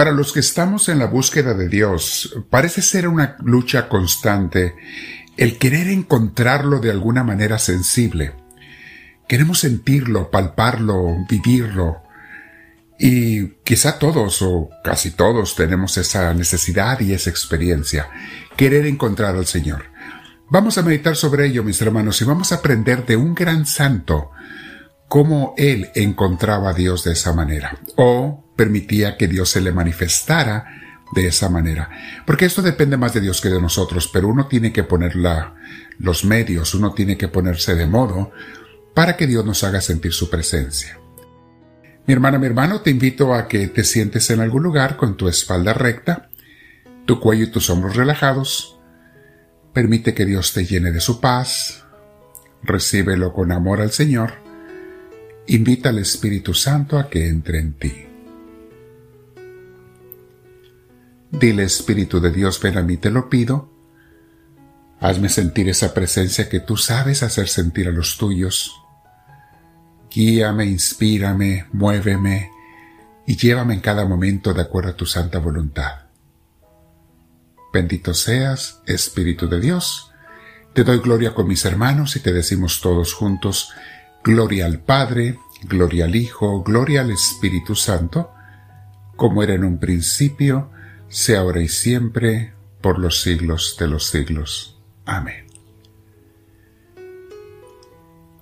Para los que estamos en la búsqueda de Dios, parece ser una lucha constante el querer encontrarlo de alguna manera sensible. Queremos sentirlo, palparlo, vivirlo. Y quizá todos o casi todos tenemos esa necesidad y esa experiencia, querer encontrar al Señor. Vamos a meditar sobre ello, mis hermanos, y vamos a aprender de un gran santo cómo él encontraba a Dios de esa manera, o permitía que Dios se le manifestara de esa manera. Porque esto depende más de Dios que de nosotros, pero uno tiene que poner los medios, uno tiene que ponerse de modo para que Dios nos haga sentir su presencia. Mi hermana, mi hermano, te invito a que te sientes en algún lugar con tu espalda recta, tu cuello y tus hombros relajados, Permite que Dios te llene de su paz. Recíbelo con amor al Señor. Invita al Espíritu Santo a que entre en ti. Dile Espíritu de Dios, ven a mí, te lo pido. Hazme sentir esa presencia que tú sabes hacer sentir a los tuyos. Guíame, inspírame, muéveme y llévame en cada momento de acuerdo a tu santa voluntad. Bendito seas, Espíritu de Dios. Te doy gloria con mis hermanos y te decimos todos juntos, gloria al Padre, gloria al Hijo, gloria al Espíritu Santo, como era en un principio, sea ahora y siempre, por los siglos de los siglos. Amén.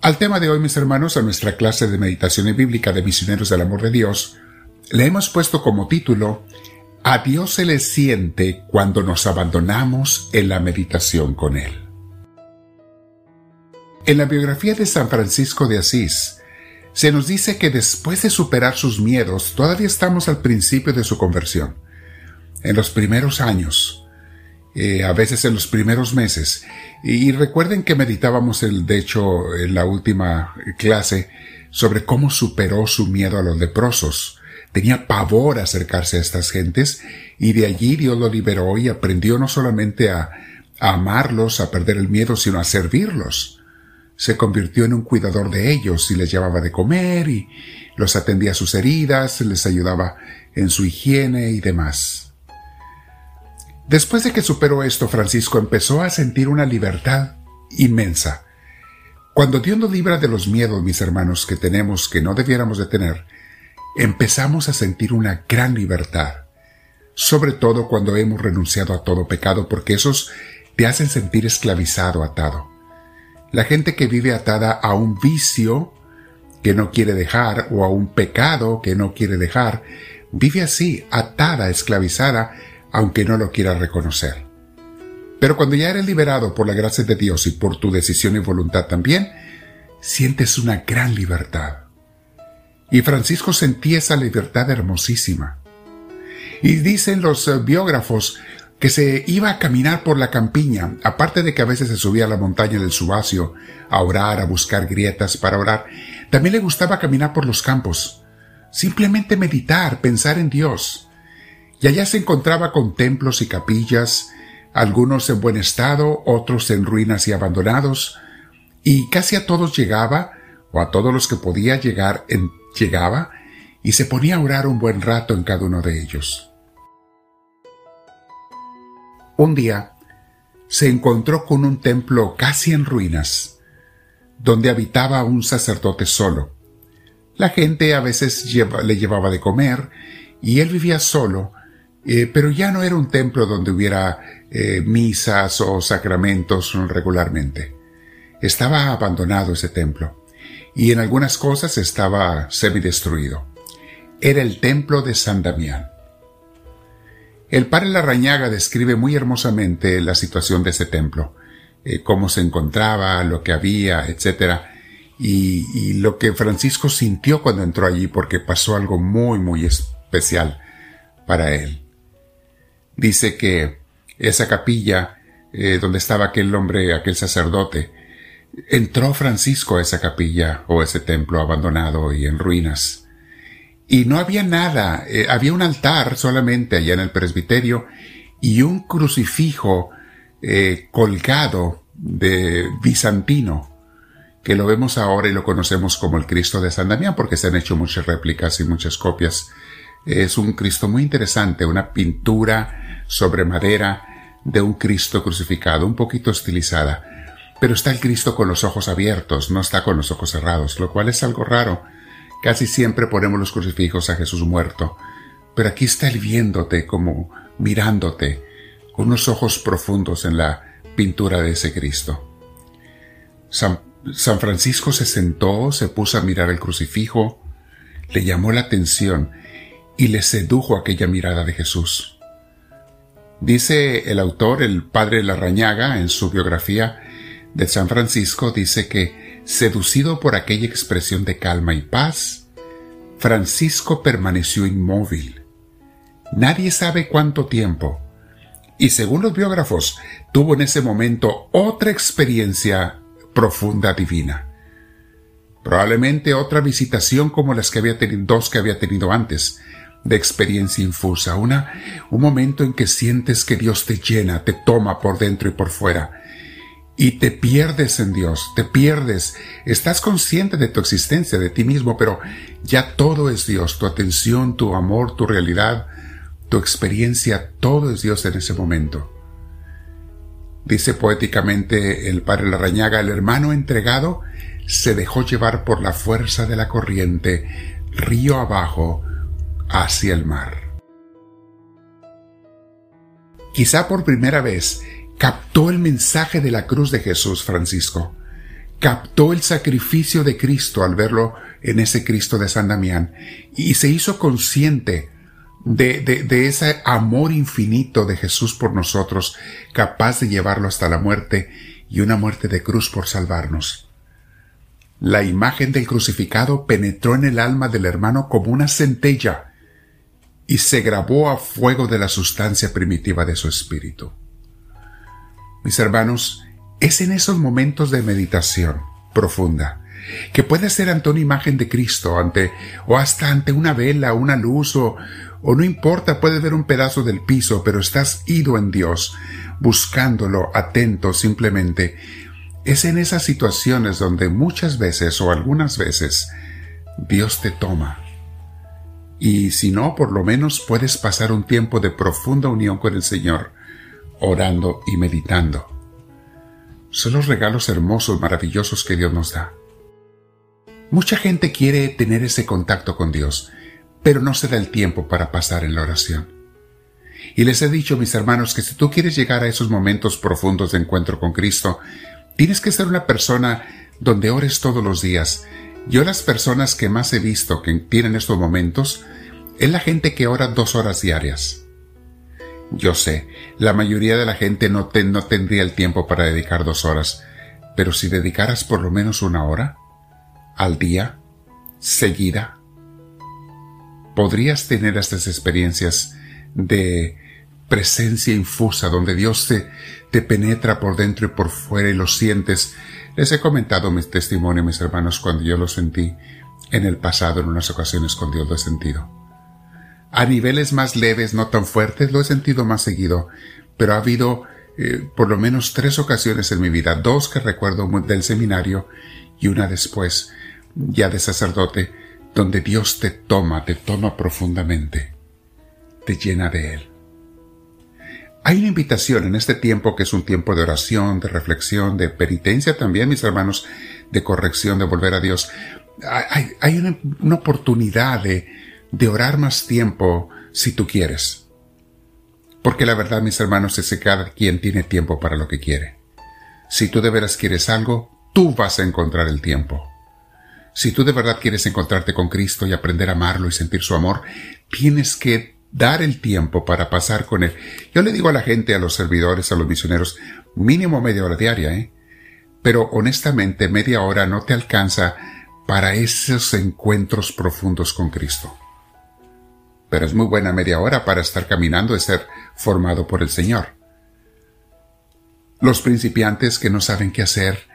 Al tema de hoy, mis hermanos, a nuestra clase de meditación bíblica de misioneros del amor de Dios, le hemos puesto como título a Dios se le siente cuando nos abandonamos en la meditación con Él. En la biografía de San Francisco de Asís, se nos dice que después de superar sus miedos, todavía estamos al principio de su conversión. En los primeros años, eh, a veces en los primeros meses. Y, recuerden que meditábamos, el, de hecho, en la última clase, sobre cómo superó su miedo a los leprosos Tenía pavor a acercarse a estas gentes y de allí Dios lo liberó y aprendió no solamente a, amarlos, a perder el miedo, sino a servirlos. Se convirtió en un cuidador de ellos y les llevaba de comer y los atendía a sus heridas, les ayudaba en su higiene y demás. Después de que superó esto, Francisco empezó a sentir una libertad inmensa. Cuando Dios nos libra de los miedos, mis hermanos, que tenemos que no debiéramos de tener, empezamos a sentir una gran libertad, sobre todo cuando hemos renunciado a todo pecado, porque esos te hacen sentir esclavizado, atado. La gente que vive atada a un vicio que no quiere dejar o a un pecado que no quiere dejar, vive así, atada, esclavizada, aunque no lo quiera reconocer. Pero cuando ya eres liberado por la gracia de Dios y por tu decisión y voluntad también, sientes una gran libertad. Y Francisco sentía esa libertad hermosísima. Y dicen los eh, biógrafos que se iba a caminar por la campiña, aparte de que a veces se subía a la montaña del Subacio a orar, a buscar grietas para orar, también le gustaba caminar por los campos, simplemente meditar, pensar en Dios. Y allá se encontraba con templos y capillas, algunos en buen estado, otros en ruinas y abandonados, y casi a todos llegaba, o a todos los que podía llegar llegaba y se ponía a orar un buen rato en cada uno de ellos. Un día se encontró con un templo casi en ruinas, donde habitaba un sacerdote solo. La gente a veces le llevaba de comer y él vivía solo, eh, pero ya no era un templo donde hubiera eh, misas o sacramentos regularmente. Estaba abandonado ese templo y en algunas cosas estaba semidestruido. Era el templo de San Damián. El padre Larrañaga describe muy hermosamente la situación de ese templo, eh, cómo se encontraba, lo que había, etc. Y, y lo que Francisco sintió cuando entró allí porque pasó algo muy, muy especial para él. Dice que esa capilla eh, donde estaba aquel hombre, aquel sacerdote, entró Francisco a esa capilla o ese templo abandonado y en ruinas. Y no había nada, eh, había un altar solamente allá en el presbiterio y un crucifijo eh, colgado de bizantino, que lo vemos ahora y lo conocemos como el Cristo de San Damián, porque se han hecho muchas réplicas y muchas copias Es un Cristo muy interesante, una pintura sobre madera de un Cristo crucificado, un poquito estilizada. Pero está el Cristo con los ojos abiertos, no está con los ojos cerrados, lo cual es algo raro. Casi siempre ponemos los crucifijos a Jesús muerto, pero aquí está él viéndote como mirándote, con unos ojos profundos en la pintura de ese Cristo. San, San Francisco se sentó, se puso a mirar el crucifijo, le llamó la atención y le sedujo aquella mirada de Jesús. Dice el autor, el padre Larrañaga, en su biografía de San Francisco, dice que, seducido por aquella expresión de calma y paz, Francisco permaneció inmóvil. Nadie sabe cuánto tiempo, y según los biógrafos, tuvo en ese momento otra experiencia profunda divina. Probablemente otra visitación como las que había tenido, dos que había tenido antes, de experiencia infusa, una, un momento en que sientes que Dios te llena, te toma por dentro y por fuera, y te pierdes en Dios, te pierdes, estás consciente de tu existencia, de ti mismo, pero ya todo es Dios, tu atención, tu amor, tu realidad, tu experiencia, todo es Dios en ese momento. Dice poéticamente el padre Larrañaga, el hermano entregado se dejó llevar por la fuerza de la corriente, río abajo, hacia el mar. Quizá por primera vez captó el mensaje de la cruz de Jesús Francisco, captó el sacrificio de Cristo al verlo en ese Cristo de San Damián y se hizo consciente de, de, ese amor infinito de Jesús por nosotros, capaz de llevarlo hasta la muerte y una muerte de cruz por salvarnos. La imagen del crucificado penetró en el alma del hermano como una centella y se grabó a fuego de la sustancia primitiva de su espíritu. Mis hermanos, es en esos momentos de meditación profunda, que puede ser ante una imagen de Cristo, ante, o hasta ante una vela, una luz, o, o no importa, puede ver un pedazo del piso, pero estás ido en Dios, buscándolo, atento simplemente. Es en esas situaciones donde muchas veces o algunas veces Dios te toma. Y si no, por lo menos puedes pasar un tiempo de profunda unión con el Señor, orando y meditando. Son los regalos hermosos, maravillosos que Dios nos da. Mucha gente quiere tener ese contacto con Dios, pero no se da el tiempo para pasar en la oración. Y les he dicho, mis hermanos, que si tú quieres llegar a esos momentos profundos de encuentro con Cristo, tienes que ser una persona donde ores todos los días. Yo las personas que más he visto que tienen estos momentos es la gente que ora dos horas diarias. Yo sé, la mayoría de la gente no, no tendría el tiempo para dedicar dos horas, pero si dedicaras por lo menos una hora al día, seguida, podrías tener estas experiencias de presencia infusa, donde Dios te, te penetra por dentro y por fuera y lo sientes. Les he comentado mi testimonio, mis hermanos, cuando yo lo sentí en el pasado, en unas ocasiones con Dios lo he sentido. A niveles más leves, no tan fuertes, lo he sentido más seguido, pero ha habido eh, por lo menos tres ocasiones en mi vida, dos que recuerdo del seminario y una después, ya de sacerdote, donde Dios te toma, te toma profundamente, te llena de Él. Hay una invitación en este tiempo que es un tiempo de oración, de reflexión, de penitencia también, mis hermanos, de corrección, de volver a Dios. Hay, una, oportunidad de, de orar más tiempo si tú quieres. Porque la verdad, mis hermanos, es que cada quien tiene tiempo para lo que quiere. Si tú de veras quieres algo, tú vas a encontrar el tiempo. Si tú de verdad quieres encontrarte con Cristo y aprender a amarlo y sentir su amor, tienes que dar el tiempo para pasar con Él. Yo le digo a la gente, a los servidores, a los misioneros, mínimo media hora diaria, ¿eh? Pero honestamente media hora no te alcanza para esos encuentros profundos con Cristo. Pero es muy buena media hora para estar caminando y ser formado por el Señor. Los principiantes que no saben qué hacer,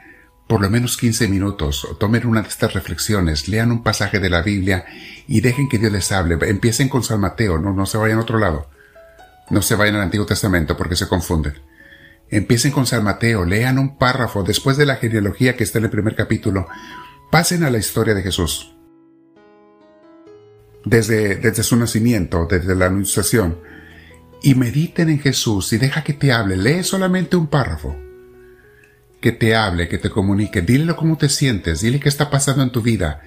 por lo menos 15 minutos, tomen una de estas reflexiones, lean un pasaje de la Biblia y dejen que Dios les hable. Empiecen con San Mateo, no, no se vayan a otro lado. No se vayan al Antiguo Testamento porque se confunden. Empiecen con San Mateo, lean un párrafo después de la genealogía que está en el primer capítulo. Pasen a la historia de Jesús. desde, desde su nacimiento, desde la anunciación, y mediten en Jesús y deja que te hable. Lee solamente un párrafo. Que te hable, que te comunique. Dile cómo te sientes, dile qué está pasando en tu vida.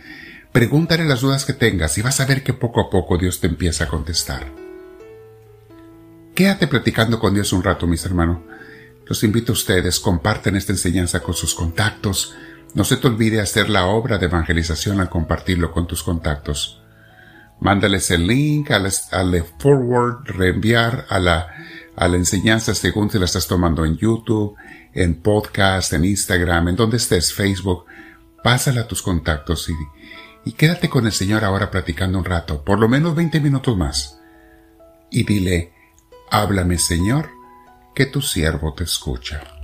Pregúntale las dudas que tengas y vas a ver que poco a poco Dios te empieza a contestar. Quédate platicando con Dios un rato, mis hermanos. Los invito a ustedes, comparten esta enseñanza con sus contactos. No se te olvide hacer la obra de evangelización al compartirlo con tus contactos. Mándales el link al, forward, reenviar a la, a la enseñanza según si la estás tomando en YouTube, en podcast, en Instagram, en donde estés, Facebook. Pásala a tus contactos y, y quédate con el Señor ahora platicando un rato, por lo menos 20 minutos más. Y dile, Háblame, Señor, que tu siervo te escucha.